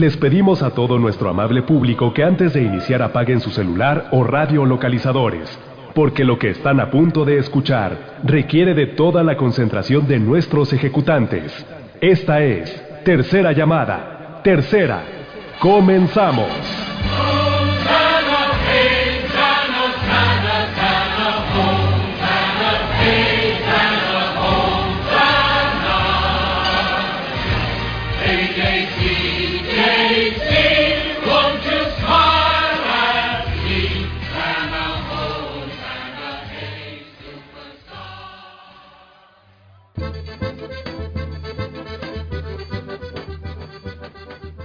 Les pedimos a todo nuestro amable público que antes de iniciar apaguen su celular o radio localizadores, porque lo que están a punto de escuchar requiere de toda la concentración de nuestros ejecutantes. Esta es Tercera Llamada. Tercera. Comenzamos.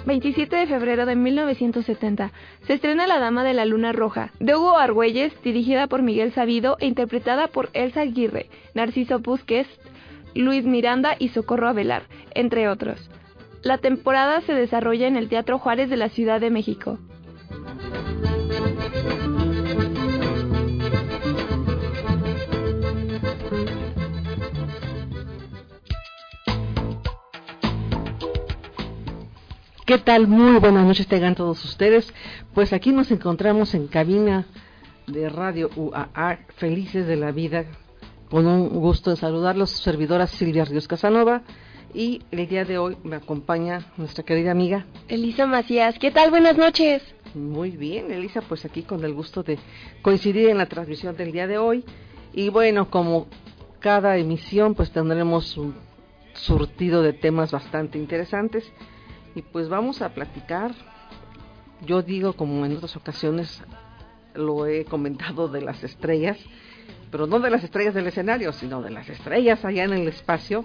27 de febrero de 1970 se estrena La Dama de la Luna Roja, de Hugo Argüelles, dirigida por Miguel Sabido e interpretada por Elsa Aguirre, Narciso Busquets, Luis Miranda y Socorro Avelar, entre otros. La temporada se desarrolla en el Teatro Juárez de la Ciudad de México. ¿Qué tal? Muy buenas noches tengan todos ustedes. Pues aquí nos encontramos en cabina de Radio UAA, felices de la vida, con un gusto de saludarlos, su servidora Silvia Ríos Casanova. Y el día de hoy me acompaña nuestra querida amiga. Elisa Macías, ¿qué tal? Buenas noches. Muy bien, Elisa, pues aquí con el gusto de coincidir en la transmisión del día de hoy. Y bueno, como cada emisión, pues tendremos un surtido de temas bastante interesantes. Y pues vamos a platicar, yo digo como en otras ocasiones lo he comentado de las estrellas, pero no de las estrellas del escenario, sino de las estrellas allá en el espacio.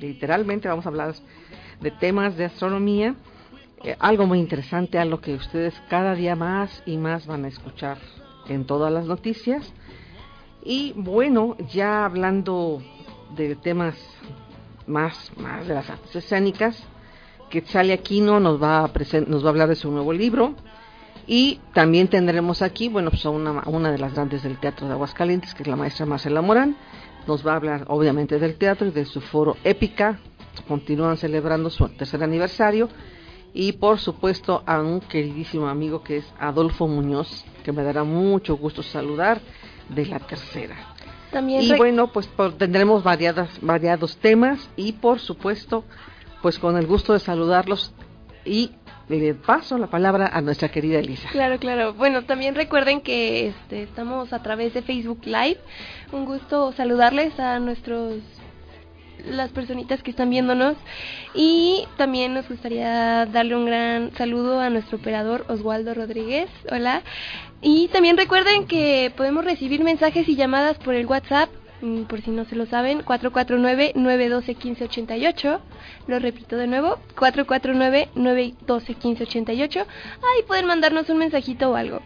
Literalmente vamos a hablar de temas de astronomía, eh, algo muy interesante, algo que ustedes cada día más y más van a escuchar en todas las noticias. Y bueno, ya hablando de temas más, más de las artes escénicas, Quetzal Aquino nos va, a nos va a hablar de su nuevo libro. Y también tendremos aquí, bueno, pues a una, una de las grandes del teatro de Aguascalientes, que es la maestra Marcela Morán. Nos va a hablar, obviamente, del teatro y de su foro Épica. Continúan celebrando su tercer aniversario. Y, por supuesto, a un queridísimo amigo que es Adolfo Muñoz, que me dará mucho gusto saludar de la tercera. También y bueno, pues por- tendremos variadas, variados temas y, por supuesto, pues con el gusto de saludarlos y le paso la palabra a nuestra querida Elisa. Claro, claro. Bueno, también recuerden que este, estamos a través de Facebook Live. Un gusto saludarles a nuestros las personitas que están viéndonos y también nos gustaría darle un gran saludo a nuestro operador Oswaldo Rodríguez. Hola. Y también recuerden que podemos recibir mensajes y llamadas por el WhatsApp por si no se lo saben, 449-912-1588. Lo repito de nuevo, 449-912-1588. Ahí pueden mandarnos un mensajito o algo.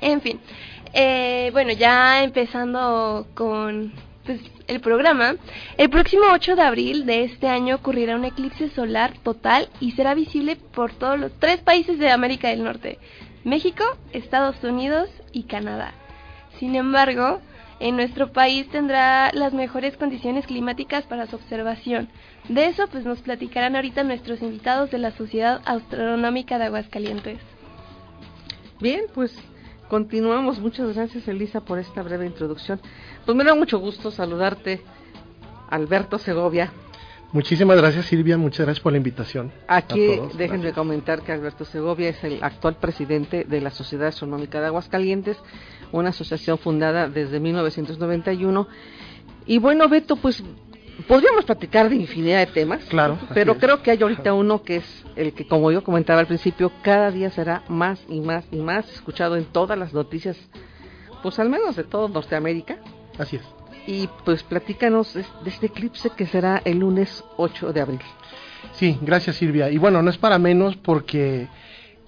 En fin, eh, bueno, ya empezando con pues, el programa, el próximo 8 de abril de este año ocurrirá un eclipse solar total y será visible por todos los tres países de América del Norte, México, Estados Unidos y Canadá. Sin embargo, en nuestro país tendrá las mejores condiciones climáticas para su observación. De eso pues nos platicarán ahorita nuestros invitados de la Sociedad Astronómica de Aguascalientes. Bien, pues continuamos. Muchas gracias Elisa por esta breve introducción. Pues me da mucho gusto saludarte, Alberto Segovia. Muchísimas gracias Silvia, muchas gracias por la invitación. Aquí déjenme gracias. comentar que Alberto Segovia es el actual presidente de la Sociedad Astronómica de Aguascalientes, una asociación fundada desde 1991. Y bueno, Beto, pues podríamos platicar de infinidad de temas, Claro, pero es. creo que hay ahorita uno que es el que, como yo comentaba al principio, cada día será más y más y más escuchado en todas las noticias, pues al menos de todo Norteamérica. Así es. Y pues platícanos de este eclipse que será el lunes 8 de abril. Sí, gracias Silvia. Y bueno, no es para menos porque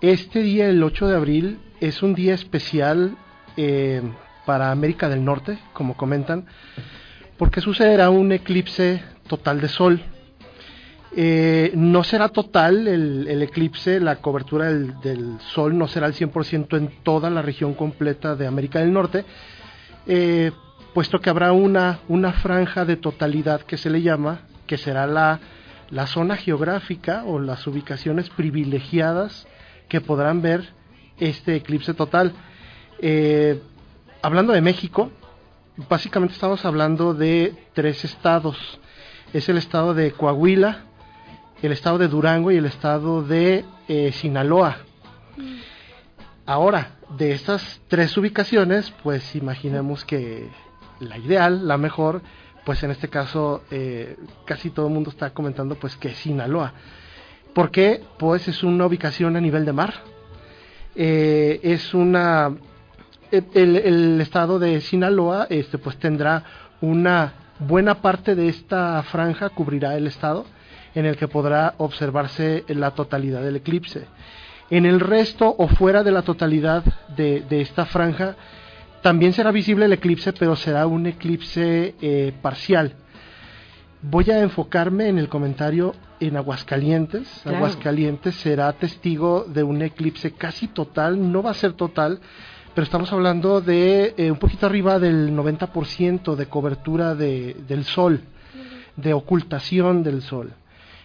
este día, el 8 de abril, es un día especial eh, para América del Norte, como comentan, porque sucederá un eclipse total de sol. Eh, no será total el, el eclipse, la cobertura del, del sol no será al 100% en toda la región completa de América del Norte, eh, puesto que habrá una, una franja de totalidad que se le llama, que será la, la zona geográfica o las ubicaciones privilegiadas que podrán ver este eclipse total. Eh, hablando de México, básicamente estamos hablando de tres estados. Es el estado de Coahuila, el estado de Durango y el estado de eh, Sinaloa. Ahora, de estas tres ubicaciones, pues imaginemos que la ideal, la mejor, pues en este caso eh, casi todo el mundo está comentando pues que es Sinaloa. ¿Por qué? Pues es una ubicación a nivel de mar. Eh, es una el, el estado de Sinaloa este pues tendrá una buena parte de esta franja cubrirá el estado en el que podrá observarse la totalidad del eclipse. En el resto o fuera de la totalidad de, de esta franja también será visible el eclipse, pero será un eclipse eh, parcial. Voy a enfocarme en el comentario en Aguascalientes. Claro. Aguascalientes será testigo de un eclipse casi total, no va a ser total, pero estamos hablando de eh, un poquito arriba del 90% de cobertura de- del sol, de ocultación del sol.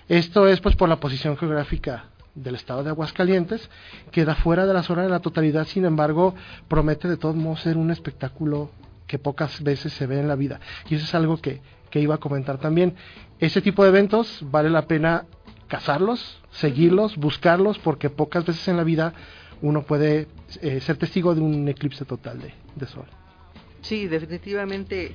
Esto es pues por la posición geográfica del estado de Aguascalientes, queda fuera de la zona de la totalidad, sin embargo, promete de todos modos ser un espectáculo que pocas veces se ve en la vida. Y eso es algo que, que iba a comentar también. Ese tipo de eventos vale la pena cazarlos, seguirlos, buscarlos, porque pocas veces en la vida uno puede eh, ser testigo de un eclipse total de, de sol. Sí, definitivamente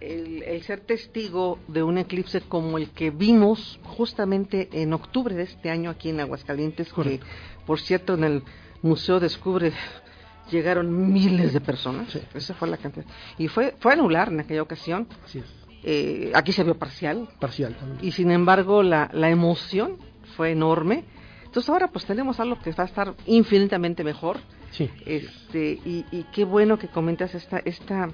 el, el ser testigo de un eclipse como el que vimos justamente en octubre de este año aquí en Aguascalientes, que por cierto en el Museo Descubre llegaron miles de personas, Sí. esa fue la cantidad, y fue, fue anular en aquella ocasión, Así es. Eh, aquí se vio parcial, Parcial también. y sin embargo la, la emoción fue enorme, entonces ahora pues tenemos algo que va a estar infinitamente mejor, Sí. este y, y qué bueno que comentas esta esta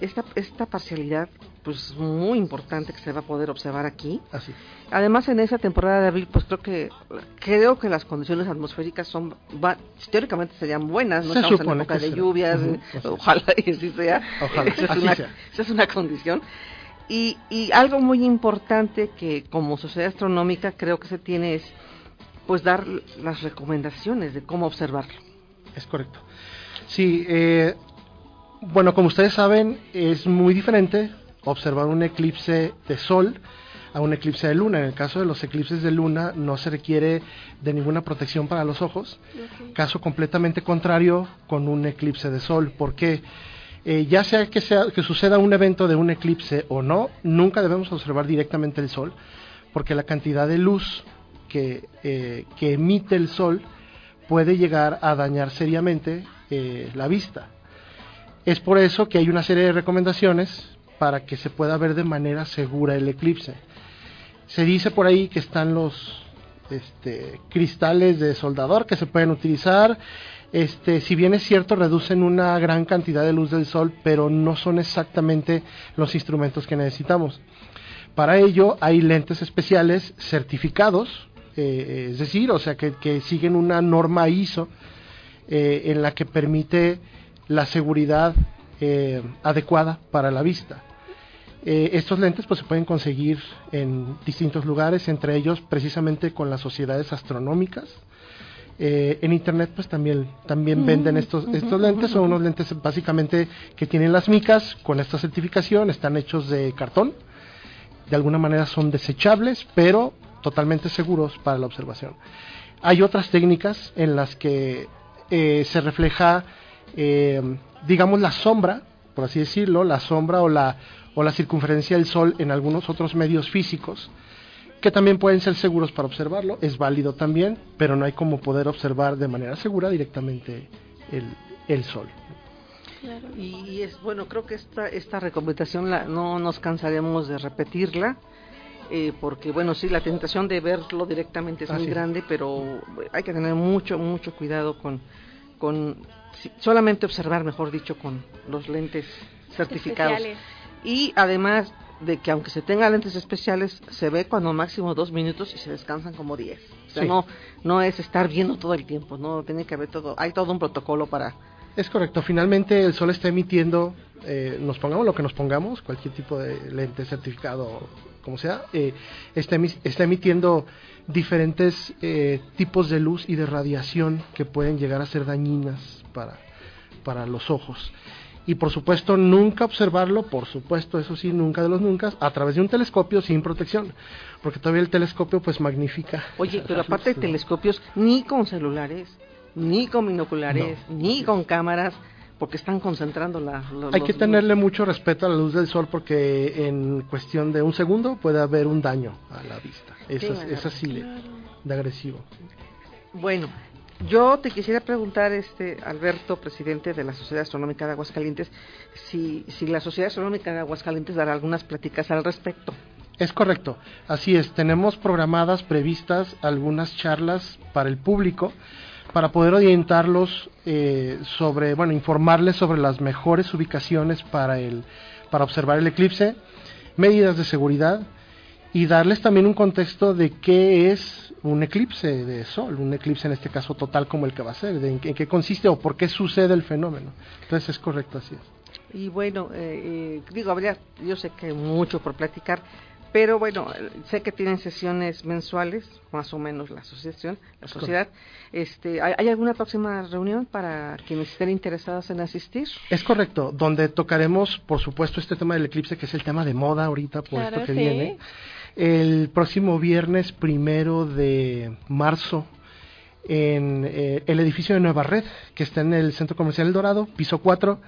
esta esta parcialidad pues muy importante que se va a poder observar aquí Así. además en esa temporada de abril pues creo que creo que las condiciones atmosféricas son va- teóricamente serían buenas no Se estamos en época de será. lluvias ojalá y así sea Ojalá, esa es así una sea. esa es una condición y, y algo muy importante que como sociedad astronómica creo que se tiene es pues dar las recomendaciones de cómo observarlo Es correcto. Sí, eh, bueno, como ustedes saben, es muy diferente observar un eclipse de sol a un eclipse de luna. En el caso de los eclipses de luna no se requiere de ninguna protección para los ojos. Caso completamente contrario con un eclipse de sol. porque ya sea que, sea que suceda un evento de un eclipse o no, nunca debemos observar directamente el sol, porque la cantidad de luz que, eh, que emite el sol puede llegar a dañar seriamente eh, la vista. Es por eso que hay una serie de recomendaciones para que se pueda ver de manera segura el eclipse. Se dice por ahí que están los este, cristales de soldador que se pueden utilizar. Este, si bien es cierto, reducen una gran cantidad de luz del sol, pero no son exactamente los instrumentos que necesitamos. Para ello hay lentes especiales certificados, eh, es decir, o sea, que, que siguen una norma ISO eh, en la que permite la seguridad eh, adecuada para la vista. Eh, estos lentes pues se pueden conseguir en distintos lugares, entre ellos precisamente con las sociedades astronómicas. En internet pues también también venden estos estos lentes son unos lentes básicamente que tienen las micas con esta certificación están hechos de cartón de alguna manera son desechables pero totalmente seguros para la observación hay otras técnicas en las que eh, se refleja eh, digamos la sombra por así decirlo la sombra o la o la circunferencia del sol en algunos otros medios físicos que también pueden ser seguros para observarlo, es válido también, pero no hay como poder observar de manera segura directamente el, el sol. Claro. Y, es bueno, creo que esta esta recomendación la, no nos cansaremos de repetirla. Eh, porque bueno, sí, la tentación de verlo directamente es Así muy grande, pero hay que tener mucho, mucho cuidado con, con sí, solamente observar, mejor dicho, con los lentes certificados. Especiales. Y además de que aunque se tenga lentes especiales, se ve cuando máximo dos minutos y se descansan como diez. O sea, Sí. no, no es estar viendo todo el tiempo, no tiene que haber todo, hay todo un protocolo para... Es correcto, finalmente el sol está emitiendo eh, nos pongamos lo que nos pongamos, cualquier tipo de lente certificado, como sea, eh, está, emi- está emitiendo diferentes eh, tipos de luz y de radiación que pueden llegar a ser dañinas para, para los ojos. Y por supuesto, nunca observarlo, por supuesto, eso sí, nunca de los nunca, a través de un telescopio sin protección, porque todavía el telescopio pues magnifica. Oye, pero aparte de telescopios, ni con celulares, ni con binoculares, ni con cámaras, porque están concentrando la... Hay los- que tenerle mucho respeto a la luz del sol porque en cuestión de un segundo puede haber un daño a la vista. Eso, Sí, es- es así de, de agresivo. Bueno, yo te quisiera preguntar, este Alberto, presidente de la Sociedad Astronómica de Aguascalientes, si, si la Sociedad Astronómica de Aguascalientes dará algunas pláticas al respecto. Es correcto, así es. Tenemos programadas, previstas algunas charlas para el público para poder orientarlos eh, sobre, bueno, informarles sobre las mejores ubicaciones para el, para observar el eclipse, medidas de seguridad y darles también un contexto de qué es un eclipse de sol, un eclipse en este caso total como el que va a ser, de en, en qué consiste o por qué sucede el fenómeno. Entonces es correcto, así es. Y bueno, eh, eh, digo, habría, yo sé que hay mucho por platicar, pero bueno, sé que tienen sesiones mensuales, más o menos la asociación, la sociedad. Este, ¿hay, hay alguna próxima reunión para quienes estén interesados en asistir? Es correcto, donde tocaremos, por supuesto, este tema del eclipse, que es el tema de moda ahorita por Claro, esto que sí. viene. El próximo viernes primero de marzo, en eh, el edificio de Nueva Red, que está en el Centro Comercial El Dorado, piso 4,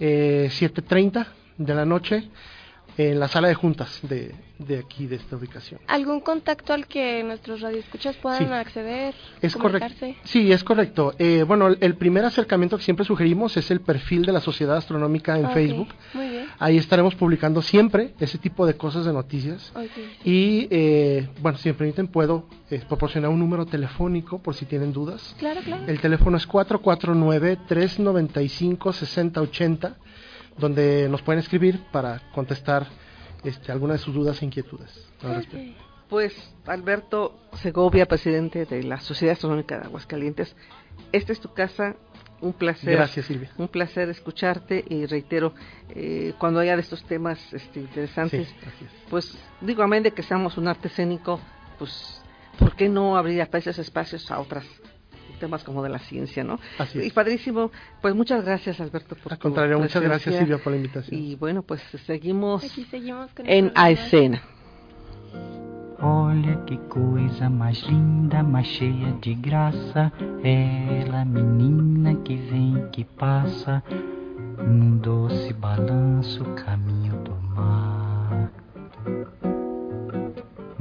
eh, 7.30 de la noche, en la sala de juntas de, de aquí, de esta ubicación. ¿Algún contacto al que nuestros radioescuchas puedan Sí. acceder? Es correcto. Sí, es correcto. Eh, bueno, el, primer acercamiento que siempre sugerimos es el perfil de la Sociedad Astronómica en Ok, Facebook. Muy bien. Ahí estaremos publicando siempre ese tipo de cosas de noticias. Y eh, bueno, si me permiten, puedo eh, proporcionar un número telefónico por si tienen dudas. Claro, claro. El teléfono es 449-395-6080, donde nos pueden escribir para contestar este, alguna de sus dudas e inquietudes. al respecto. Pues Alberto Segovia, presidente de la Sociedad Astronómica de Aguascalientes, esta es tu casa, un placer. Gracias, Silvia. Un placer escucharte y reitero, eh, cuando haya de estos temas este, interesantes, pues digo, amén de que seamos un arte escénico, pues, ¿por qué no abrir a esos espacios a otros temas como de la ciencia, no? Así Y es. padrísimo, pues muchas gracias Alberto por Al tu contrario, muchas gracias. Silvia, por la invitación. Y bueno, pues seguimos Aquí seguimos con en A. Escena. Olha que coisa mais linda, mais cheia de graça. Ela, menina que vem, que passa, num doce balanço, caminho do mar.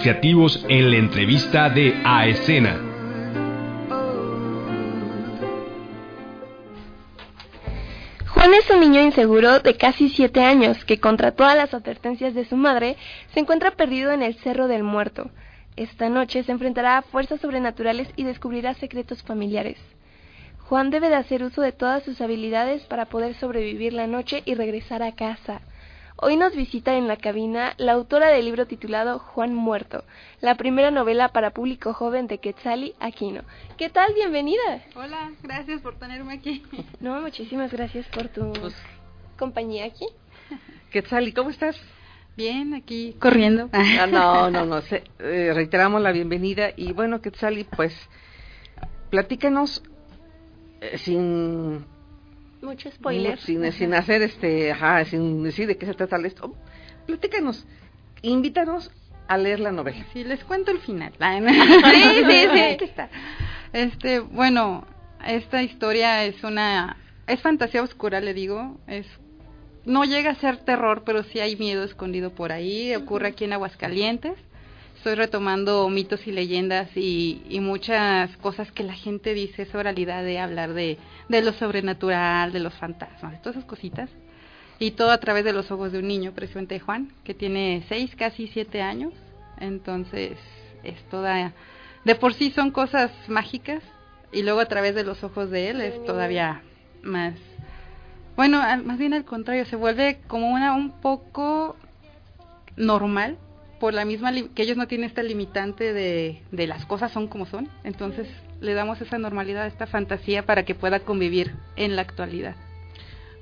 Creativos en la entrevista de A Escena. Juan es un niño inseguro de casi siete años que contra todas las advertencias de su madre se encuentra perdido en el Cerro del Muerto. Esta noche se enfrentará a fuerzas sobrenaturales y descubrirá secretos familiares. Juan debe de hacer uso de todas sus habilidades para poder sobrevivir la noche y regresar a casa. Hoy nos visita en la cabina la autora del libro titulado Juan Muerto, la primera novela para público joven de Quetzali Aquino. ¿Qué tal? Bienvenida. Hola, gracias por tenerme aquí. No, muchísimas gracias por tu Pues- compañía aquí. Quetzali, ¿cómo estás? Bien, aquí corriendo. Ah, no, no, no. se- eh, reiteramos la bienvenida y bueno, Quetzali, pues platícanos eh, sin Mucho spoiler. sin, sin hacer este, ajá, sin decir de qué se trata esto. Platícanos, invítanos a leer la novela. Sí, les cuento el final. Sí, sí, sí. Aquí está. Este, bueno, esta historia es una es fantasía oscura, le digo, es no llega a ser terror, pero sí hay miedo escondido por ahí, ocurre aquí en Aguascalientes. Estoy retomando mitos y leyendas y, y muchas cosas que la gente dice es oralidad de hablar de, de lo sobrenatural, de los fantasmas, todas esas cositas. Y todo a través de los ojos de un niño, precisamente Juan, que tiene seis, casi siete años. Entonces, es toda. De por sí son cosas mágicas, y luego a través de los ojos de él es todavía más. Bueno, más bien al contrario, se vuelve como una un poco normal, por la misma que ellos no tienen esta limitante de, de las cosas son como son. Entonces, le damos esa normalidad, esta fantasía para que pueda convivir en la actualidad.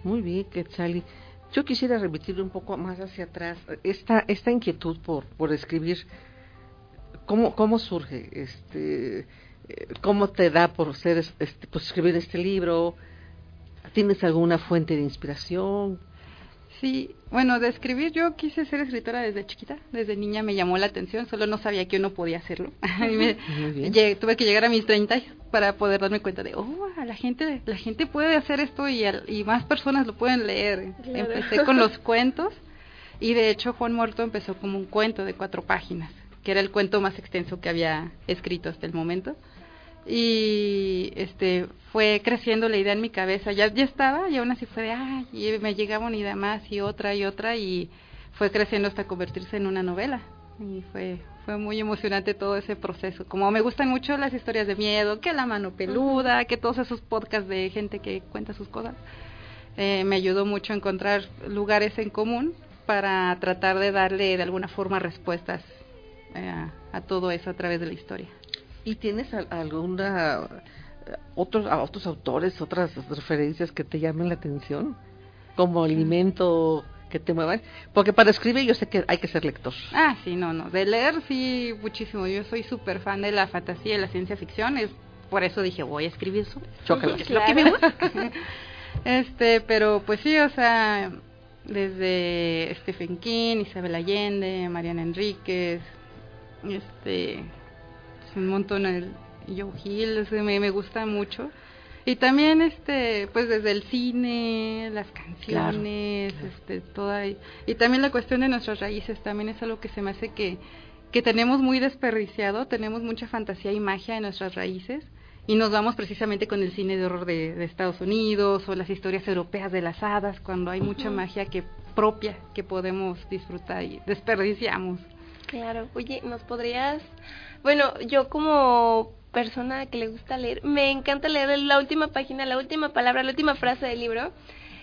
Muy bien, Quetzali. Yo quisiera remitir un poco más hacia atrás esta esta inquietud por por escribir. ¿Cómo cómo surge este eh, cómo te da por ser es- este pues escribir este libro? ¿Tienes alguna fuente de inspiración? Sí, bueno, de escribir yo quise ser escritora desde chiquita, desde niña me llamó la atención, solo no sabía que uno podía hacerlo. Y me- Muy bien. llegué- tuve que llegar a mis 30 para poder darme cuenta de, oh, la gente, la gente puede hacer esto y, al- y más personas lo pueden leer. Claro. Empecé con los cuentos y de hecho Juan Muerto empezó como un cuento de cuatro páginas, que era el cuento más extenso que había escrito hasta el momento. Y este fue creciendo la idea en mi cabeza, ya, ya estaba y aún así fue de, ay, y me llegaba una idea más y otra y otra y fue creciendo hasta convertirse en una novela. Y fue, fue muy emocionante todo ese proceso. Como me gustan mucho las historias de miedo, que la mano peluda, que todos esos podcasts de gente que cuenta sus cosas, eh, me ayudó mucho a encontrar lugares en común para tratar de darle de alguna forma respuestas eh, a, a todo eso a través de la historia. ¿Y tienes al- alguna eh, otros a otros autores, otras referencias que te llamen la atención como alimento que te muevan? Porque para escribir yo sé que hay que ser lector. Ah, sí, no, no. De leer, sí, muchísimo. Yo soy súper fan de la fantasía y la ciencia ficción. Es por eso dije, voy a escribir sobre porque es lo que me gusta. este, pero pues sí, o sea, desde Stephen King, Isabel Allende, Mariana Enríquez, este, un montón, el Joe Hill, ese me, me gusta mucho. Y también, este, pues desde el cine, las canciones, este, toda, y, y también la cuestión de nuestras raíces, también es algo que se me hace que, que tenemos muy desperdiciado, tenemos mucha fantasía y magia en nuestras raíces, y nos vamos precisamente con el cine de horror de, de Estados Unidos, o las historias europeas de las hadas, cuando hay mucha magia que propia que podemos disfrutar y desperdiciamos. Claro, oye, ¿nos podrías...? Bueno, yo como persona que le gusta leer, me encanta leer la última página, la última palabra, la última frase del libro.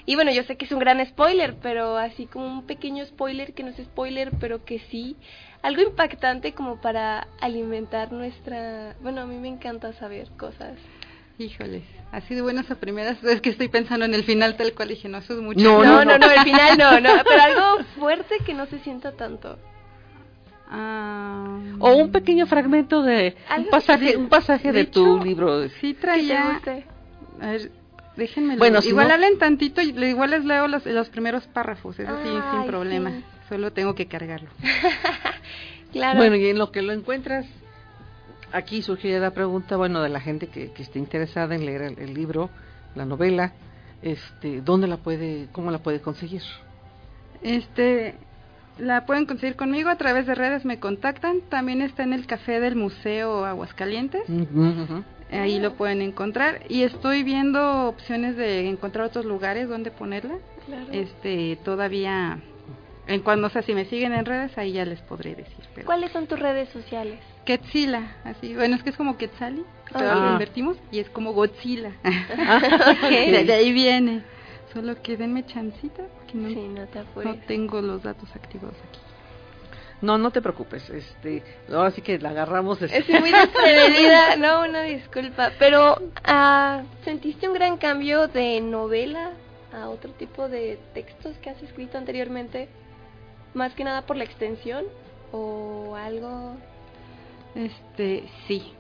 Y bueno, yo sé que es un gran spoiler, pero así como un pequeño spoiler que no es spoiler, pero que sí, algo impactante como para alimentar nuestra... Bueno, a mí me encanta saber cosas. Híjoles, así de buenas a primeras, es que estoy pensando en el final tal cual dije, no, eso es mucho. No, No, no, no, el final no, no, pero algo fuerte que no se sienta tanto. Ah, O un pequeño fragmento de un pasaje, de- un pasaje de, de tu libro. Sí traía, a ver, déjenme Bueno, si igual no- hablen tantito igual les leo los, los primeros párrafos, eso sí, sin problema, sí. solo tengo que cargarlo. Claro. Bueno, y en lo que lo encuentras, aquí surgiría la pregunta, bueno, de la gente que, que esté interesada en leer el, el libro, la novela, este, ¿dónde la puede, cómo la puede conseguir? Este, la pueden conseguir conmigo a través de redes, me contactan, también está en el café del Museo Aguascalientes. Ahí lo pueden encontrar y estoy viendo opciones de encontrar otros lugares donde ponerla. Claro. Este, todavía en cuando, o sea, si me siguen en redes ahí ya les podré decir. Pero ¿Cuáles son tus redes sociales? Quetzila, así, bueno, es que es como Quetzali, pero Ah. lo invertimos y es como Godzilla. Ok. de, de ahí viene. Solo que denme chancita, que no, Sí, no te no tengo los datos activados aquí. No, no te preocupes, este, ahora sí que la agarramos de... Estoy muy desprevenida, no, una disculpa. Pero, ah, ¿sentiste un gran cambio de novela a otro tipo de textos que has escrito anteriormente? más que nada por la extensión o algo. Este, sí.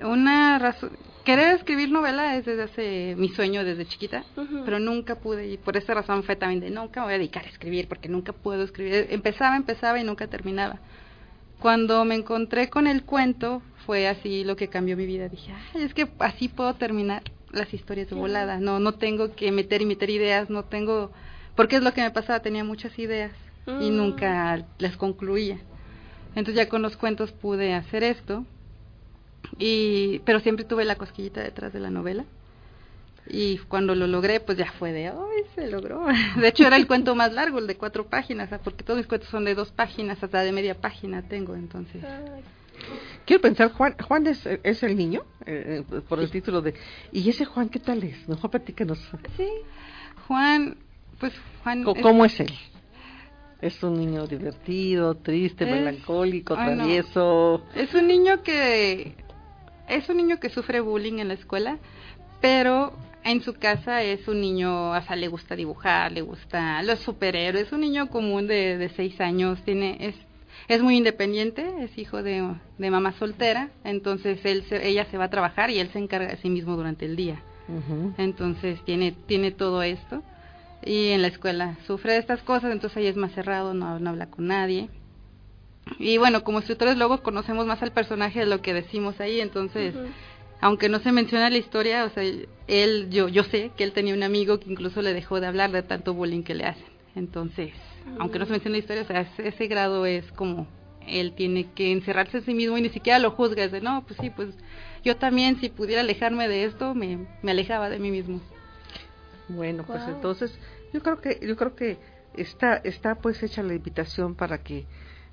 Una razón. Querer escribir novela es desde hace mi sueño desde chiquita, pero nunca pude. Y por esa razón fue también de nunca me voy a dedicar a escribir porque nunca puedo escribir. Empezaba, empezaba y nunca terminaba. Cuando me encontré con el cuento, fue así lo que cambió mi vida. Dije, Ay, es que así puedo terminar las historias de volada. No, no tengo que meter y meter ideas, no tengo. Porque es lo que me pasaba, tenía muchas ideas y Mm. nunca las concluía. Entonces ya con los cuentos pude hacer esto. Y, pero siempre tuve la cosquillita detrás de la novela. Y cuando lo logré, pues ya fue de, ¡ay, se logró! De hecho, era el cuento más largo, el de cuatro páginas, ah, porque todos mis cuentos son de dos páginas, hasta de media página tengo, entonces. Ay, Quiero pensar, Juan, Juan es, es el niño, eh, eh, por el título de... ¿Y ese Juan qué tal es? Mejor platícanos. Sí. Juan, pues Juan... Es- ¿Cómo es él? ¿Es un niño divertido, triste, Es- melancólico, Ay, no. travieso? Es un niño que es un niño que sufre bullying en la escuela, pero en su casa es un niño, hasta le gusta dibujar, le gusta los superhéroes, es un niño común de, de seis años, tiene es es muy independiente, es hijo de, de mamá soltera, entonces él se- ella se va a trabajar y él se encarga de sí mismo durante el día. Entonces tiene tiene todo esto y en la escuela sufre de estas cosas, entonces ahí es más cerrado, no, no habla con nadie. Y bueno, como escritores luego conocemos más al personaje de lo que decimos ahí, entonces aunque no se menciona la historia, o sea, él yo yo sé que él tenía un amigo que incluso le dejó de hablar de tanto bullying que le hacen. Entonces, aunque no se menciona la historia, o sea, ese, ese grado es como él tiene que encerrarse en sí mismo y ni siquiera lo juzga, es de, no, pues sí, pues yo también si pudiera alejarme de esto, me, me alejaba de mí mismo. Bueno, pues entonces yo creo que yo creo que está está pues hecha la invitación para que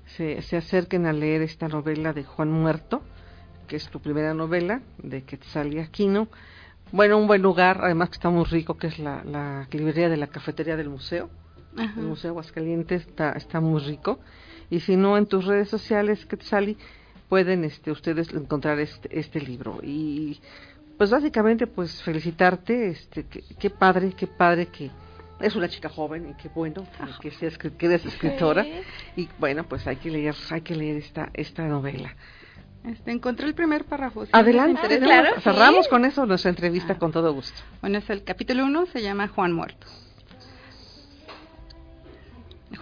se, se acerquen a leer esta novela de Juan Muerto, que es tu primera novela de Quetzal y Aquino. Bueno, un buen lugar, además que está muy rico, que es la, la librería de la cafetería del museo. Ajá. El Museo Aguascalientes está, está muy rico. Y si no, en tus redes sociales, Quetzali, pueden este, ustedes encontrar este, este libro. Y pues básicamente, pues felicitarte, este, que- qué padre, qué padre que es una chica joven y qué bueno que, que, seas, que eres escritora. Sí. Y bueno, pues hay que leer, hay que leer esta, esta novela. Este, encontré el primer párrafo. ¿sí? Adelante, claro, sí. cerramos con eso nuestra entrevista Ah. con todo gusto. Bueno, es el capítulo 1, se llama Juan Muerto.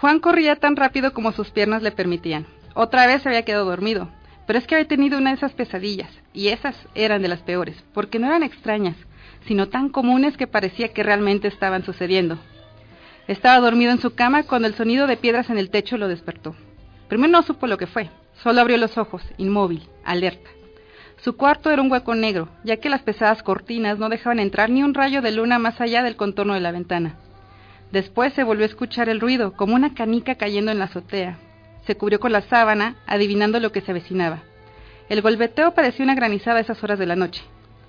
Juan corría tan rápido como sus piernas le permitían. Otra vez se había quedado dormido, pero es que había tenido una de esas pesadillas, y esas eran de las peores, porque no eran extrañas, sino tan comunes que parecía que realmente estaban sucediendo. Estaba dormido en su cama cuando el sonido de piedras en el techo lo despertó. Primero no supo lo que fue, solo abrió los ojos, inmóvil, alerta. Su cuarto era un hueco negro, ya que las pesadas cortinas no dejaban entrar ni un rayo de luna más allá del contorno de la ventana. Después se volvió a escuchar el ruido, como una canica cayendo en la azotea. Se cubrió con la sábana, adivinando lo que se avecinaba. El golpeteo parecía una granizada a esas horas de la noche.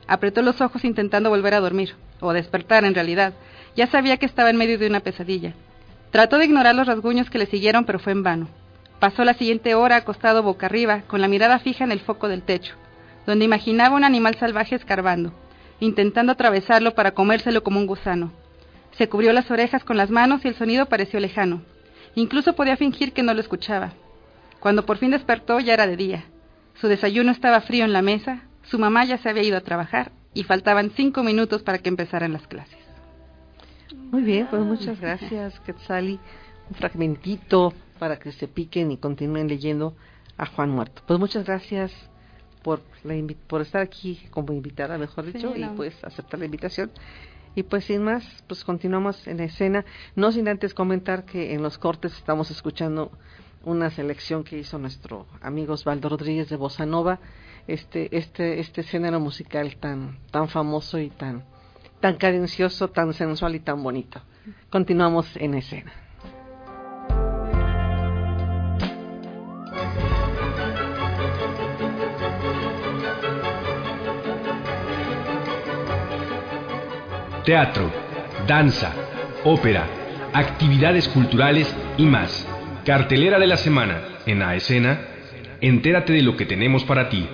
Apretó los ojos intentando volver a dormir, o despertar en realidad. Ya sabía que estaba en medio de una pesadilla. Trató de ignorar los rasguños que le siguieron, pero fue en vano. Pasó la siguiente hora acostado boca arriba, con la mirada fija en el foco del techo, donde imaginaba un animal salvaje escarbando, intentando atravesarlo para comérselo como un gusano. Se cubrió las orejas con las manos y el sonido pareció lejano. Incluso podía fingir que no lo escuchaba. Cuando por fin despertó ya era de día. Su desayuno estaba frío en la mesa, su mamá ya se había ido a trabajar y faltaban cinco minutos para que empezaran las clases. Muy bien, pues muchas gracias, Quetzali. Un fragmentito para que se piquen y continúen leyendo a Juan Muerto. Pues muchas gracias por, la por estar aquí como invitada, mejor Sí, dicho, y pues aceptar la invitación. Y pues sin más, pues continuamos en la escena, no sin antes comentar que en los cortes estamos escuchando una selección que hizo nuestro amigo Osvaldo Rodríguez de Bossa Nova, este, este, este género musical tan, tan famoso y tan, tan cadencioso, tan sensual y tan bonito. Continuamos en escena. Teatro, danza, ópera, actividades culturales y más. Cartelera de la semana en la escena. Entérate de lo que tenemos para ti.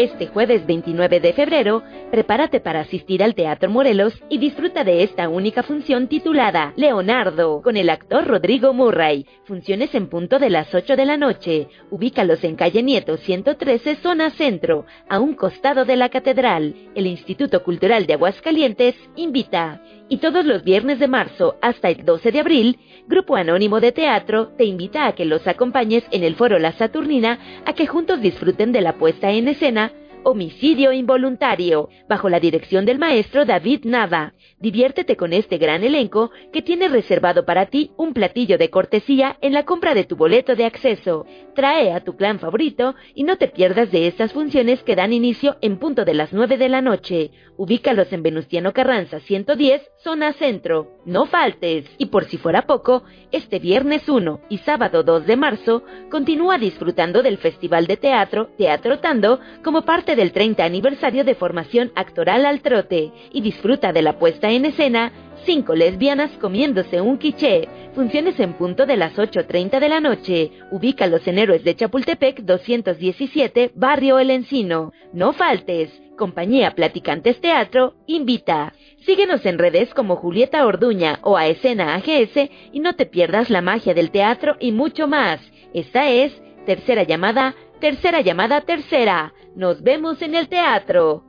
Este jueves 29 de febrero, prepárate para asistir al Teatro Morelos y disfruta de esta única función titulada Leonardo, con el actor Rodrigo Murray. Funciones en punto de las 8 de la noche. Ubícalos en calle Nieto 113, zona centro, a un costado de la catedral. El Instituto Cultural de Aguascalientes invita. Y todos los viernes de marzo hasta el 12 de abril, Grupo Anónimo de Teatro te invita a que los acompañes en el foro La Saturnina a que juntos disfruten de la puesta en escena Homicidio Involuntario, bajo la dirección del maestro David Nava. Diviértete con este gran elenco que tiene reservado para ti un platillo de cortesía en la compra de tu boleto de acceso. Trae a tu clan favorito y no te pierdas de estas funciones que dan inicio en punto de las 9 de la noche. Ubícalos en Venustiano Carranza 110, zona centro. No faltes. Y por si fuera poco, este viernes 1 y sábado 2 de marzo, continúa disfrutando del Festival de Teatro Teatro Tando como parte del 30 aniversario de formación actoral al trote y disfruta de la puesta en escena Cinco lesbianas comiéndose un quiché. Funciones en punto de las 8.30 de la noche. Ubícalos en Héroes de Chapultepec 217, Barrio El Encino. No faltes. Compañía Platicantes Teatro invita. Síguenos en redes como Julieta Orduña o a Escena AGS y no te pierdas la magia del teatro y mucho más. Esta es Tercera Llamada, Tercera Llamada Tercera. Nos vemos en el teatro.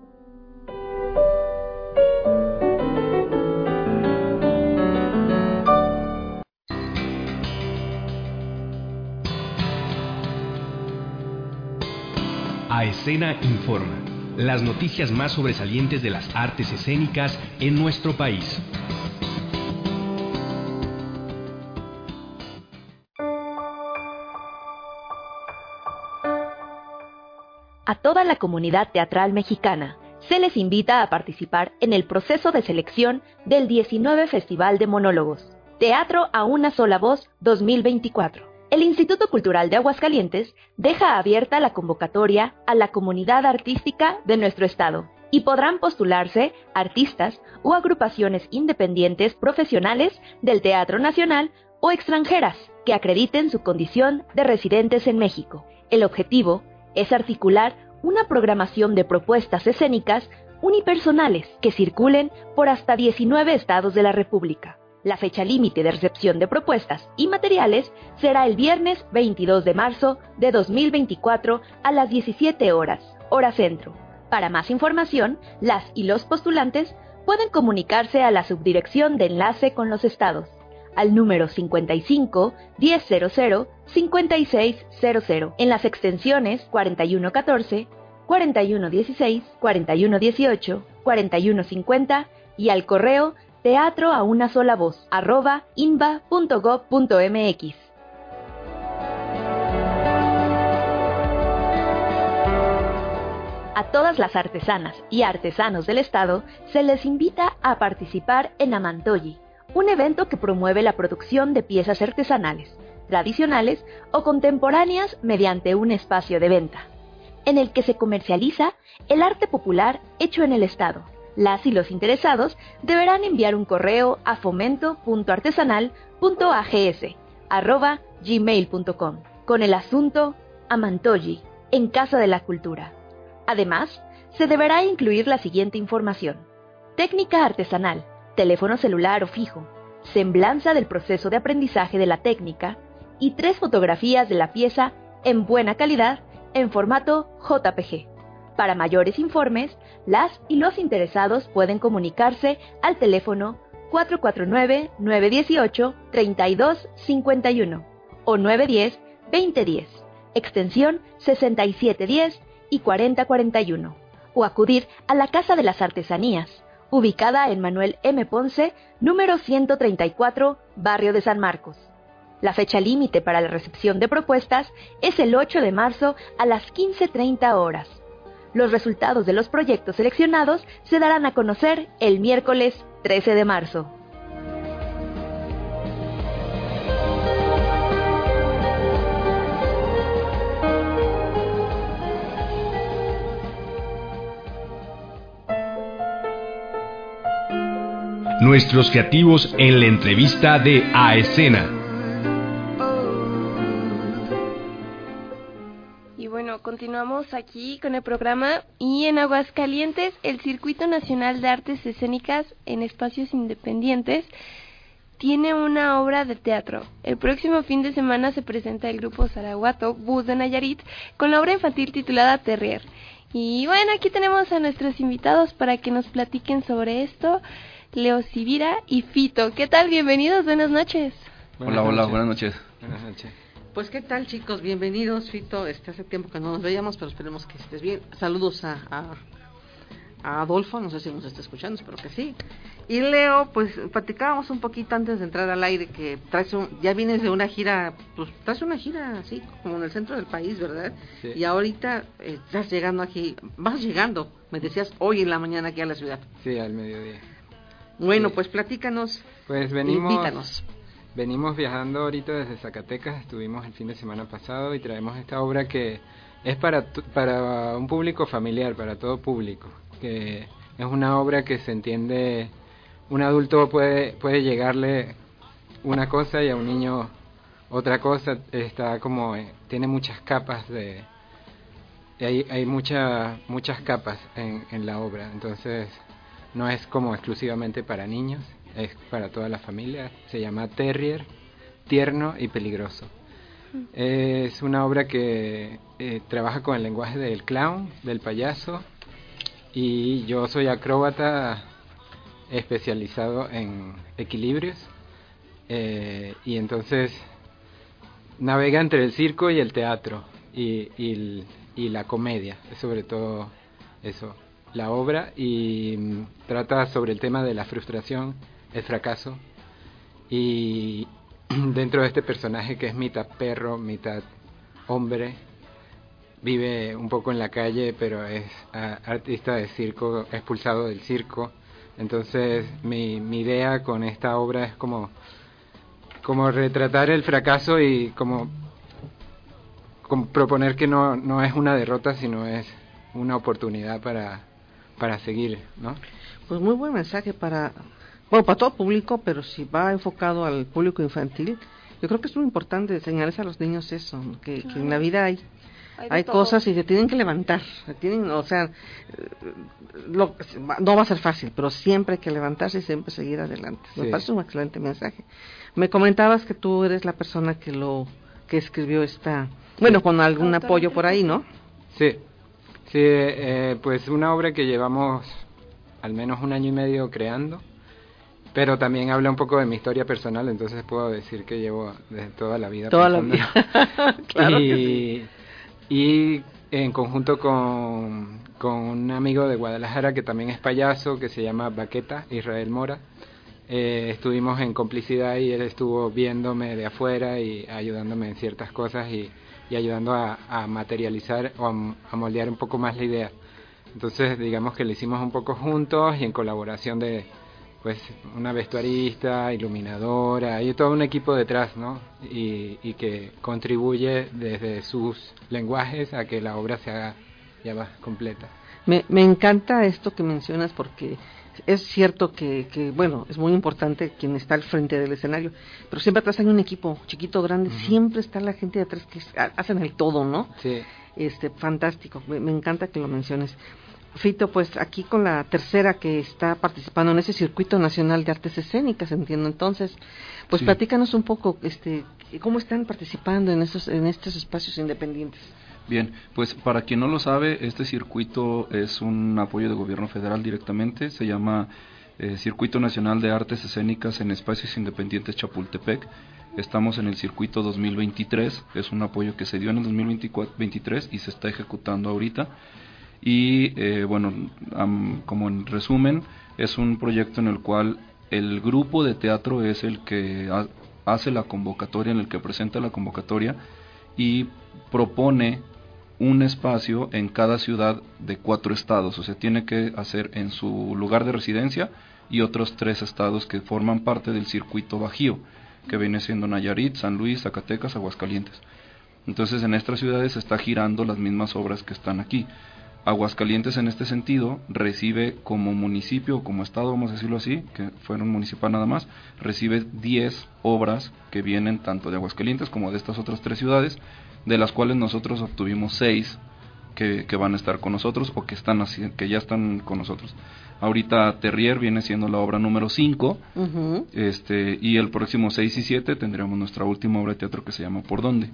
A Escena Informa. Las noticias más sobresalientes de las artes escénicas en nuestro país. A toda la comunidad teatral mexicana se les invita a participar en el proceso de selección del 19 Festival de Monólogos, Teatro a una sola voz 2024. El Instituto Cultural de Aguascalientes deja abierta la convocatoria a la comunidad artística de nuestro estado y podrán postularse artistas o agrupaciones independientes profesionales del Teatro Nacional o extranjeras que acrediten su condición de residentes en México. El objetivo es articular una programación de propuestas escénicas unipersonales que circulen por hasta 19 estados de la República. La fecha límite de recepción de propuestas y materiales será el viernes 22 de marzo de 2024 a las 17 horas, hora centro. Para más información, las y los postulantes pueden comunicarse a la subdirección de enlace con los estados al número 55 1000 5600 en las extensiones 4114, 4116, 4118, 4150 y al correo teatro a una sola voz arroba inba.gov.mx. A todas las artesanas y artesanos del estado se les invita a participar en Amantoyi, un evento que promueve la producción de piezas artesanales, tradicionales o contemporáneas mediante un espacio de venta, en el que se comercializa el arte popular hecho en el Estado. Las y los interesados deberán enviar un correo a fomento.artesanal.ags con el asunto Amantoyi, en Casa de la Cultura. Además, se deberá incluir la siguiente información. Técnica artesanal, teléfono celular o fijo, semblanza del proceso de aprendizaje de la técnica y tres fotografías de la pieza en buena calidad en formato JPG. Para mayores informes, las y los interesados pueden comunicarse al teléfono 449-918-3251 o 910-2010, extensión 6710 y 4041, o acudir a la Casa de las Artesanías, ubicada en Manuel M. Ponce, número 134, Barrio de San Marcos. La fecha límite para la recepción de propuestas es el 8 de marzo a las 15.30 horas. Los resultados de los proyectos seleccionados se darán a conocer el miércoles 13 de marzo. Nuestros creativos en la entrevista de A Escena. Y bueno, continuamos aquí con el programa y en Aguascalientes el Circuito Nacional de Artes Escénicas en Espacios Independientes tiene una obra de teatro. El próximo fin de semana se presenta el grupo Zaraguato Bus de Nayarit con la obra infantil titulada Terrier. Y bueno, aquí tenemos a nuestros invitados para que nos platiquen sobre esto. Leo Sivira y Fito. ¿Qué tal? Bienvenidos, buenas noches. Hola, hola, buenas noches. Buenas noches. Pues qué tal chicos, bienvenidos Fito, este hace tiempo que no nos veíamos, pero esperemos que estés bien. Saludos a, a, a Adolfo, no sé si nos está escuchando, espero que sí. Y Leo, pues platicábamos un poquito antes de entrar al aire que traes un, ya vienes de una gira, pues traes una gira así como en el centro del país, ¿verdad? Sí. Y ahorita eh, estás llegando aquí, vas llegando, me decías hoy en la mañana aquí a la ciudad. Sí, al mediodía. Bueno, Sí. pues platícanos, Pues venimos, invítanos. venimos viajando ahorita desde Zacatecas, estuvimos el fin de semana pasado y traemos esta obra que es para, para un público familiar, para todo público, que es una obra que se entiende, un adulto puede, puede llegarle una cosa y a un niño otra cosa, está como, eh, tiene muchas capas de, hay, hay mucha, muchas capas en, en la obra, entonces no es como exclusivamente para niños, es para toda la familia. Se llama Terrier, tierno y peligroso. Es una obra que eh, trabaja con el lenguaje del clown, del payaso, y yo soy acróbata especializado en equilibrios, eh, y entonces navega entre el circo y el teatro, y, y la comedia, sobre todo eso, la obra, y mm, trata sobre el tema de la frustración, el fracaso, y dentro de este personaje que es mitad perro, mitad hombre, vive un poco en la calle, pero es artista de circo, expulsado del circo. Entonces, mi, mi idea con esta obra es como, como retratar el fracaso y como, como proponer que no, no es una derrota, sino es una oportunidad para, para seguir, ¿no? Pues muy buen mensaje para, bueno, para todo público, pero si va enfocado al público infantil, yo creo que es muy importante enseñarles a los niños eso, ¿no? que, que en la vida hay Hay cosas y se tienen que levantar, se tienen, o sea, lo- no va a ser fácil, pero siempre hay que levantarse y siempre seguir adelante. Me parece un excelente mensaje. Me comentabas que tú eres la persona que lo que escribió esta, bueno, con algún apoyo por ahí, ¿no? Sí, sí, eh, pues una obra que llevamos al menos un año y medio creando, pero también habla un poco de mi historia personal, entonces puedo decir que llevo desde toda la vida. Toda la vida. claro y, que sí. y en conjunto con, con un amigo de Guadalajara que también es payaso, que se llama Baqueta, Israel Mora. Eh, estuvimos en complicidad y él estuvo viéndome de afuera y ayudándome en ciertas cosas y, y ayudando a, a materializar o a, a moldear un poco más la idea. Entonces, digamos que lo hicimos un poco juntos y en colaboración de pues una vestuarista, iluminadora, hay todo un equipo detrás, ¿no? Y, y que contribuye desde sus lenguajes a que la obra se haga ya más completa. Me, me encanta esto que mencionas porque es cierto que, que, bueno, es muy importante quien está al frente del escenario, pero siempre atrás hay un equipo, chiquito, grande, siempre está la gente de atrás que hacen el todo, ¿no? Sí. Este, fantástico, me, me encanta que lo menciones. Fito, pues aquí con la tercera que está participando en ese circuito nacional de artes escénicas, entiendo. Entonces, pues Sí. platícanos un poco, este, cómo están participando en esos, en estos espacios independientes. Bien, pues para quien no lo sabe, este circuito es un apoyo de gobierno federal directamente, se llama eh, Circuito Nacional de Artes Escénicas en Espacios Independientes Chapultepec. Estamos en el circuito 2023, es un apoyo que se dio en el 2023 y se está ejecutando ahorita. Y eh, bueno, am- como en resumen, es un proyecto en el cual el grupo de teatro es el que ha- hace la convocatoria, en el que presenta la convocatoria y propone un espacio en cada ciudad de cuatro estados, o sea, tiene que hacer en su lugar de residencia y otros tres estados que forman parte del circuito bajío, que viene siendo Nayarit, San Luis, Zacatecas, Aguascalientes. Entonces en estas ciudades se está girando las mismas obras que están aquí. Aguascalientes en este sentido recibe como municipio como estado, vamos a decirlo así, que fueron municipal nada más, recibe 10 obras que vienen tanto de Aguascalientes como de estas otras tres ciudades, de las cuales nosotros obtuvimos 6 que, que van a estar con nosotros o que, están que ya están con nosotros. Ahorita Terrier viene siendo la obra número 5 Ujú. este, y el próximo 6 y 7 tendremos nuestra última obra de teatro que se llama ¿Por dónde?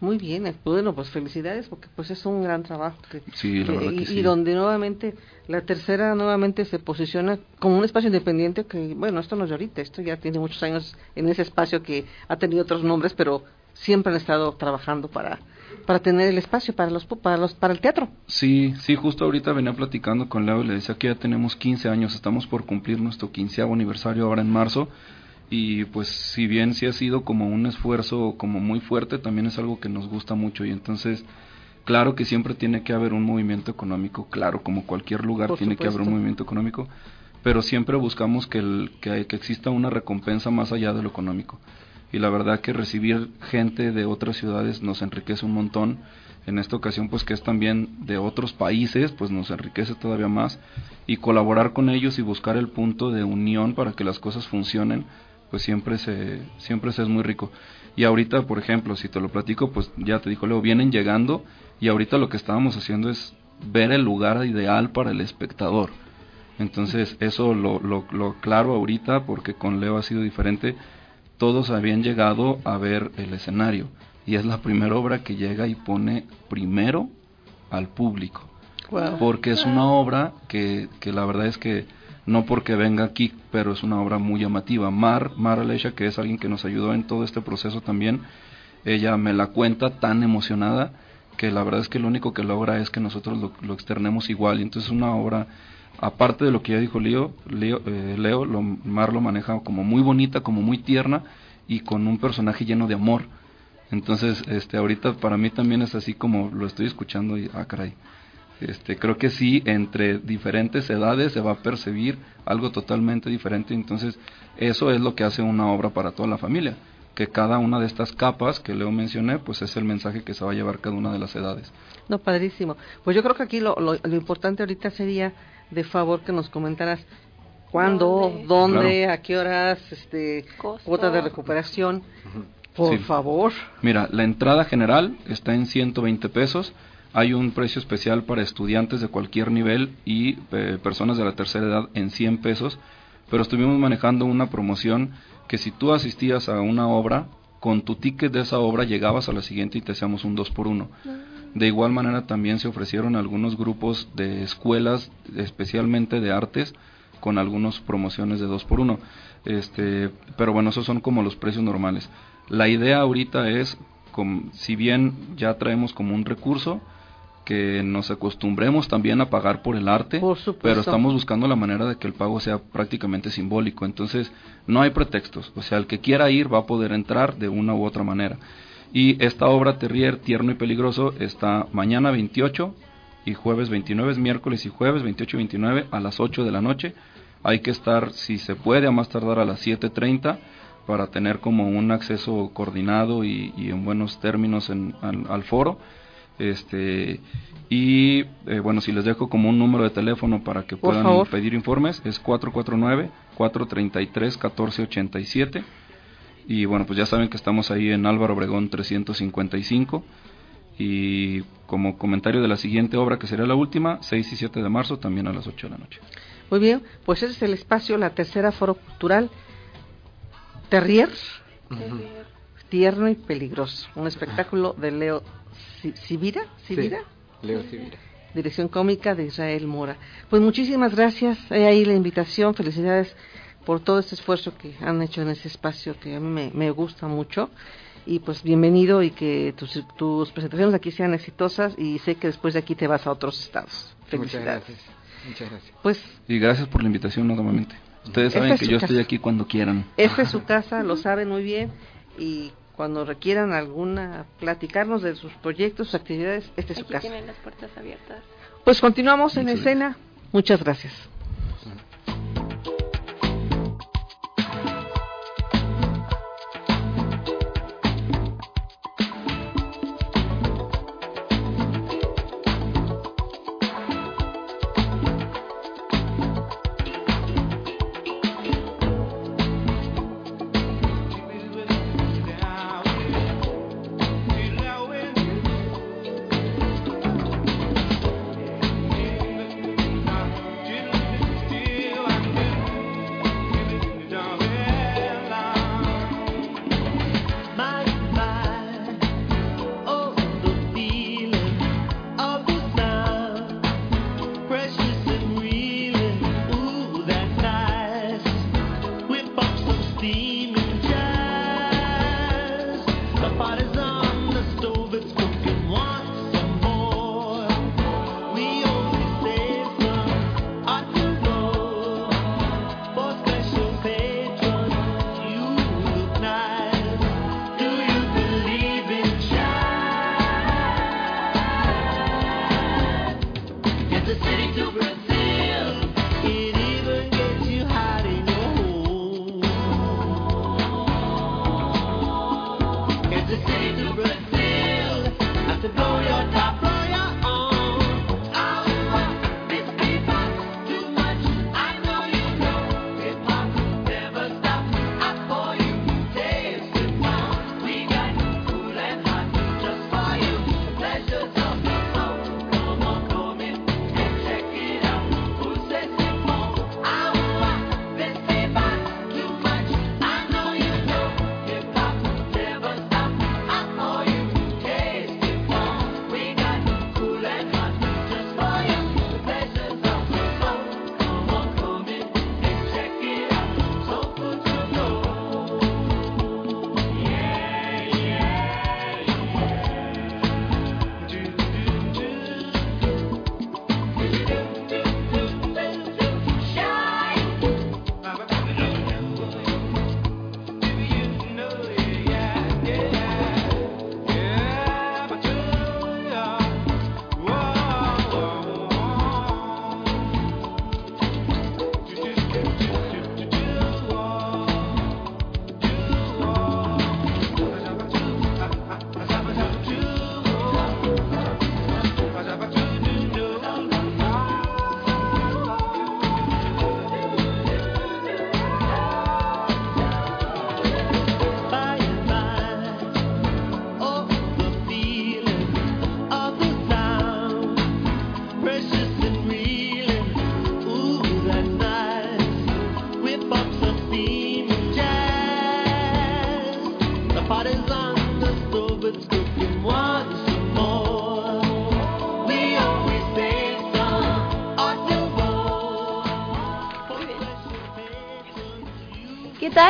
Muy bien, eh, bueno, pues felicidades porque pues es un gran trabajo. que- Sí, la que- verdad que y, sí. y donde nuevamente la tercera nuevamente se posiciona como un espacio independiente que, bueno, esto no es de ahorita, esto ya tiene muchos años en ese espacio que ha tenido otros nombres, pero siempre han estado trabajando para para tener el espacio para los para los para el teatro. Sí, sí, justo ahorita venía platicando con Leo y le decía que ya tenemos 15 años, estamos por cumplir nuestro quinceavo aniversario ahora en marzo y pues si bien sí ha sido como un esfuerzo como muy fuerte, también es algo que nos gusta mucho y entonces claro que siempre tiene que haber un movimiento económico, claro, como cualquier lugar Por tiene que haber un movimiento económico, pero siempre buscamos que, el, que, que exista una recompensa más allá de lo económico. Y la verdad que recibir gente de otras ciudades nos enriquece un montón. En esta ocasión, pues que es también de otros países, pues nos enriquece todavía más. Y colaborar con ellos y buscar el punto de unión para que las cosas funcionen, pues siempre se, siempre es muy rico. Y ahorita, por ejemplo, si te lo platico, pues ya te dijo Leo, vienen llegando y ahorita lo que estábamos haciendo es ver el lugar ideal para el espectador. Entonces, eso lo, lo, lo claro ahorita, porque con Leo ha sido diferente, todos habían llegado a ver el escenario. Y es la primera obra que llega y pone primero al público. Wow. Porque es una obra que, que la verdad es que no porque venga aquí, pero es una obra muy llamativa. Mar, Mar Alesha, que es alguien que nos ayudó en todo este proceso también, ella me la cuenta tan emocionada que la verdad es que lo único que logra es que nosotros lo, externemos igual. Y entonces una obra, aparte de lo que ya dijo Leo, Leo, eh, Mar lo maneja como muy bonita, como muy tierna y con un personaje lleno de amor. Entonces, este, ahorita para mí también es así como lo estoy escuchando y, ah, caray. Este, creo que sí, entre diferentes edades se va a percibir algo totalmente diferente. Entonces, eso es lo que hace una obra para toda la familia. Que cada una de estas capas que Leo mencioné, pues es el mensaje que se va a llevar cada una de las edades. No, padrísimo. Pues yo creo que aquí lo, lo, lo importante ahorita sería, de favor, que nos comentaras cuándo, ¿Dónde? dónde, Claro. a qué horas, este, Costo. cuota de recuperación. Por Sí. favor. Mira, la entrada general está en 120 pesos. Hay un precio especial para estudiantes de cualquier nivel y eh, personas de la tercera edad en 100 pesos. Pero estuvimos manejando una promoción que si tú asistías a una obra, con tu ticket de esa obra llegabas a la siguiente y te hacíamos un 2 por 1 De igual manera también se ofrecieron algunos grupos de escuelas, especialmente de artes, con algunas promociones de 2 por 1 Este, pero bueno, esos son como los precios normales. La idea ahorita es, com- si bien ya traemos como un recurso, que nos acostumbremos también a pagar por el arte, Por pero estamos buscando la manera de que el pago sea prácticamente simbólico. Entonces, no hay pretextos. O sea, el que quiera ir va a poder entrar de una u otra manera. Y esta obra Terrier, Tierno y Peligroso, está mañana 28 y jueves 29, es miércoles y jueves 28 y 29 a las 8 de la noche. Hay que estar, si se puede, a más tardar a las 7.30 para tener como un acceso coordinado y, y en buenos términos en- al, al foro. Este, y eh, bueno, si les dejo como un número de teléfono para que puedan pedir informes, es 449-433-1487. Y bueno, pues ya saben que estamos ahí en Álvaro Obregón 355. Y como comentario de la siguiente obra, que sería la última, 6 y 7 de marzo, también a las 8 de la noche. Muy bien, pues ese es el espacio, la tercera foro cultural. Terrier, tierno y peligroso. Un espectáculo de Leo Si- Sibira, Sibira, Leo Sibira. dirección cómica de Israel Mora. Pues muchísimas gracias, He ahí la invitación, felicidades por todo este esfuerzo que han hecho en ese espacio que a mí me, me gusta mucho. Y pues bienvenido y que tus, tus presentaciones aquí sean exitosas y sé que después de aquí te vas a otros estados. Muchas Felicidades. gracias. Muchas gracias. Pues Y gracias por la invitación nuevamente. Ustedes Esta saben es que su yo casa. estoy aquí cuando quieran. Esta es su casa, lo saben muy bien y cuando requieran alguna, platicarnos de sus proyectos, sus actividades, esta es su Aquí casa. tienen las puertas abiertas. Pues continuamos en escena. Muchas gracias.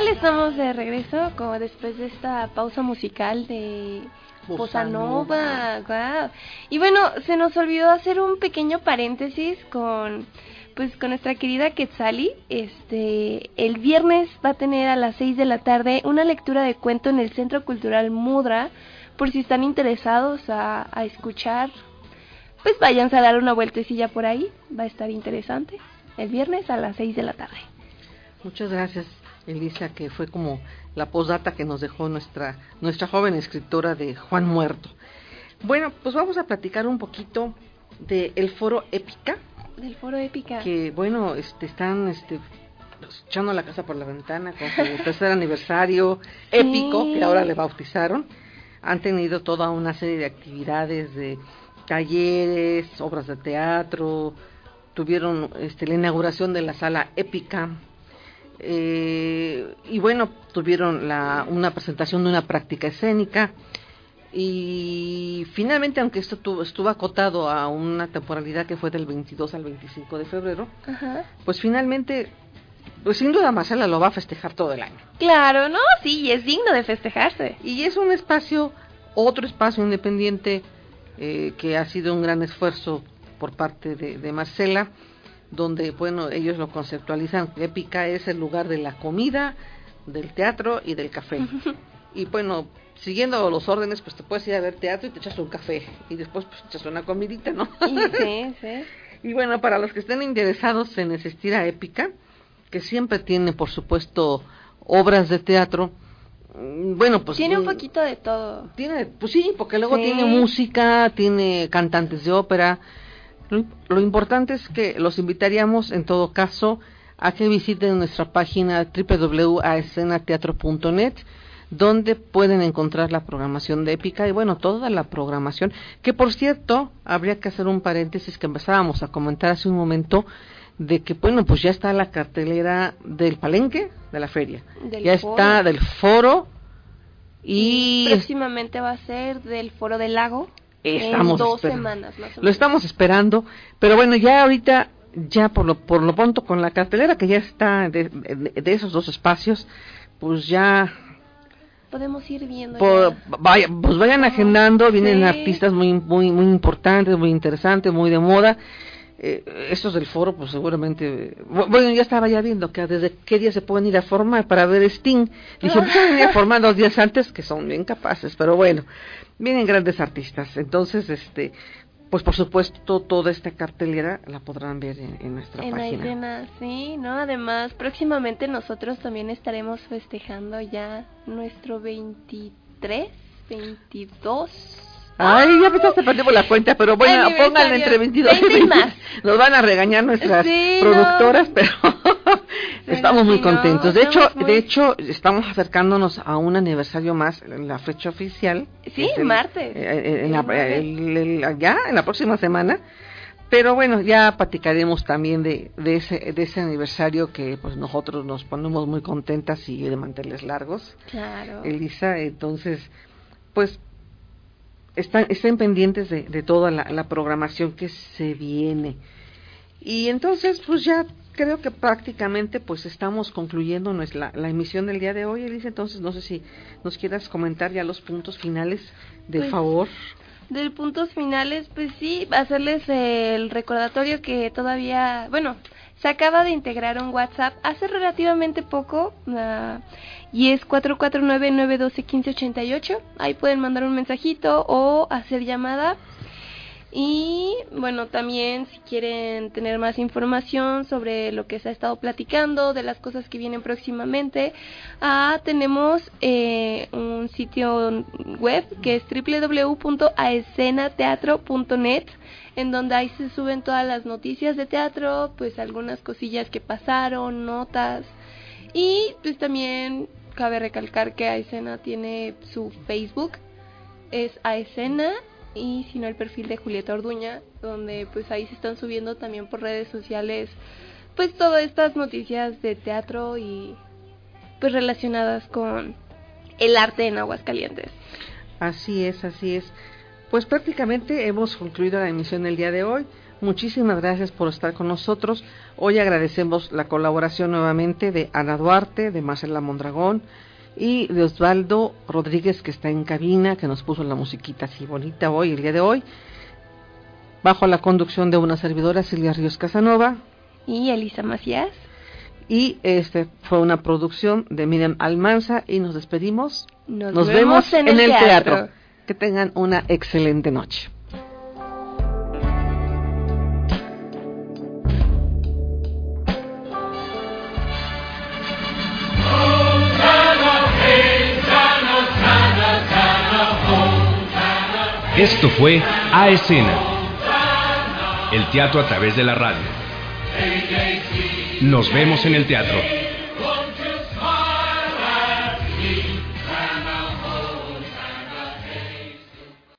Tal? Estamos de regreso como después de esta pausa musical de Bossa Nova. Nova. guau. Y bueno, se nos olvidó hacer un pequeño paréntesis con pues con nuestra querida Quetzali. Este, el viernes va a tener a las 6 de la tarde una lectura de cuento en el Centro Cultural Mudra. Por si están interesados a, a escuchar, pues váyanse a dar una vueltecilla por ahí. Va a estar interesante. El viernes a las 6 de la tarde. Muchas gracias, Elisa, que fue como la posdata que nos dejó nuestra, nuestra joven escritora de Juan Muerto. Bueno, pues vamos a platicar un poquito del foro Épica, Del foro épica. que bueno, este, están este, pues, echando la casa por la ventana con su tercer aniversario épico, que ahora le bautizaron. Han tenido toda una serie de actividades de talleres, obras de teatro, tuvieron este, la inauguración de la sala épica, eh, y bueno, tuvieron la, una presentación de una práctica escénica y finalmente, aunque esto tuvo, estuvo acotado a una temporalidad que fue del 22 al 25 de febrero, Ajá. pues finalmente, pues sin duda Marcela lo va a festejar todo el año. Claro, no, sí, es digno de festejarse. Y es un espacio, otro espacio independiente eh, que ha sido un gran esfuerzo por parte de, de Marcela, donde, bueno, ellos lo conceptualizan, Épica es el lugar de la comida, del teatro y del café. y bueno, siguiendo los órdenes, pues te puedes ir a ver teatro y te echas un café, y después pues te echas una comidita, ¿no? Sí, sí. Y bueno, para los que estén interesados en asistir a Épica, que siempre tiene, por supuesto, obras de teatro, mm, bueno, pues... Tiene un mm, poquito de todo. Tiene, pues sí, porque luego Sí. tiene música, tiene cantantes de ópera. Lo, lo importante es que los invitaríamos, en todo caso, a que visiten nuestra página www.aescenateatro.net donde pueden encontrar la programación de Épica y bueno, toda la programación, que por cierto, habría que hacer un paréntesis que empezábamos a comentar hace un momento, de que bueno, pues ya está la cartelera del palenque de la feria, Del ya foro. está del foro y próximamente va a ser del Foro del Lago. Estamos en dos esperando. semanas más o Lo estamos esperando, pero bueno, ya ahorita, ya por lo, por lo pronto con la cartelera que ya está de, de- de esos dos espacios, pues ya, Podemos ir viendo. por- vaya, pues vayan agendando, vienen sí. artistas muy, muy, muy importantes, muy interesantes, muy de moda. Eh, estos del foro, pues seguramente, bu- bueno, ya estaba ya viendo que desde qué día se pueden ir a formar para ver Sting. Dije, pues ya venía a formar dos días antes, que son bien capaces, pero bueno, vienen grandes artistas. Entonces, este, pues por supuesto, toda esta cartelera la podrán ver en, en nuestra En página. sí, ¿no? Además, próximamente nosotros también estaremos festejando ya nuestro 23, 22 Ay, ya empezaste perdimos la cuenta, pero bueno, pónganle entre 22 y 20 y 20. más. Nos van a regañar nuestras Sí, productoras, pero estamos muy contentos. De hecho, muy- de hecho, estamos acercándonos a un aniversario más, en la fecha oficial. Sí, el- martes. eh, en la- El nueve. el- el- ya, en la próxima semana. Pero bueno, ya platicaremos también de, de ese de ese aniversario que pues nosotros nos ponemos muy contentas y de manteles largos. Claro. Elisa, entonces, pues están, estén pendientes de, de toda la, la programación que se viene. Y entonces, pues ya creo que prácticamente pues estamos concluyendo nuestra, la emisión del día de hoy, Elisa. Entonces, no sé si nos quieras comentar ya los puntos finales, de Pues, favor. De puntos finales, pues sí, hacerles el recordatorio que todavía, bueno, se acaba de integrar un WhatsApp hace relativamente poco ah, y es 449-912-1588. Ahí pueden mandar un mensajito o hacer llamada. Y bueno, también si quieren tener más información sobre lo que se ha estado platicando, de las cosas que vienen próximamente, ah, tenemos eh, un sitio web que es www.aescenateatro.net en donde ahí se suben todas las noticias de teatro, pues algunas cosillas que pasaron, notas y pues también cabe recalcar que Aescena tiene su Facebook, es Aescena y si no el perfil de Julieta Orduña, donde pues ahí se están subiendo también por redes sociales pues todas estas noticias de teatro y pues relacionadas con el arte en Aguascalientes. Así es, así es. Pues prácticamente hemos concluido la emisión del día de hoy. Muchísimas gracias por estar con nosotros. Hoy agradecemos la colaboración nuevamente de Ana Duarte, de Marcela Mondragón y de Osvaldo Rodríguez que está en cabina, que nos puso la musiquita así bonita hoy, el día de hoy. Bajo la conducción de una servidora, Silvia Ríos Casanova. Y Elisa Macías. Y este fue una producción de Miriam Almanza y nos despedimos. Nos vemos, vemos en el teatro. teatro. Que tengan una excelente noche. Esto fue A Escena, el teatro a través de la radio. Nos vemos en el teatro.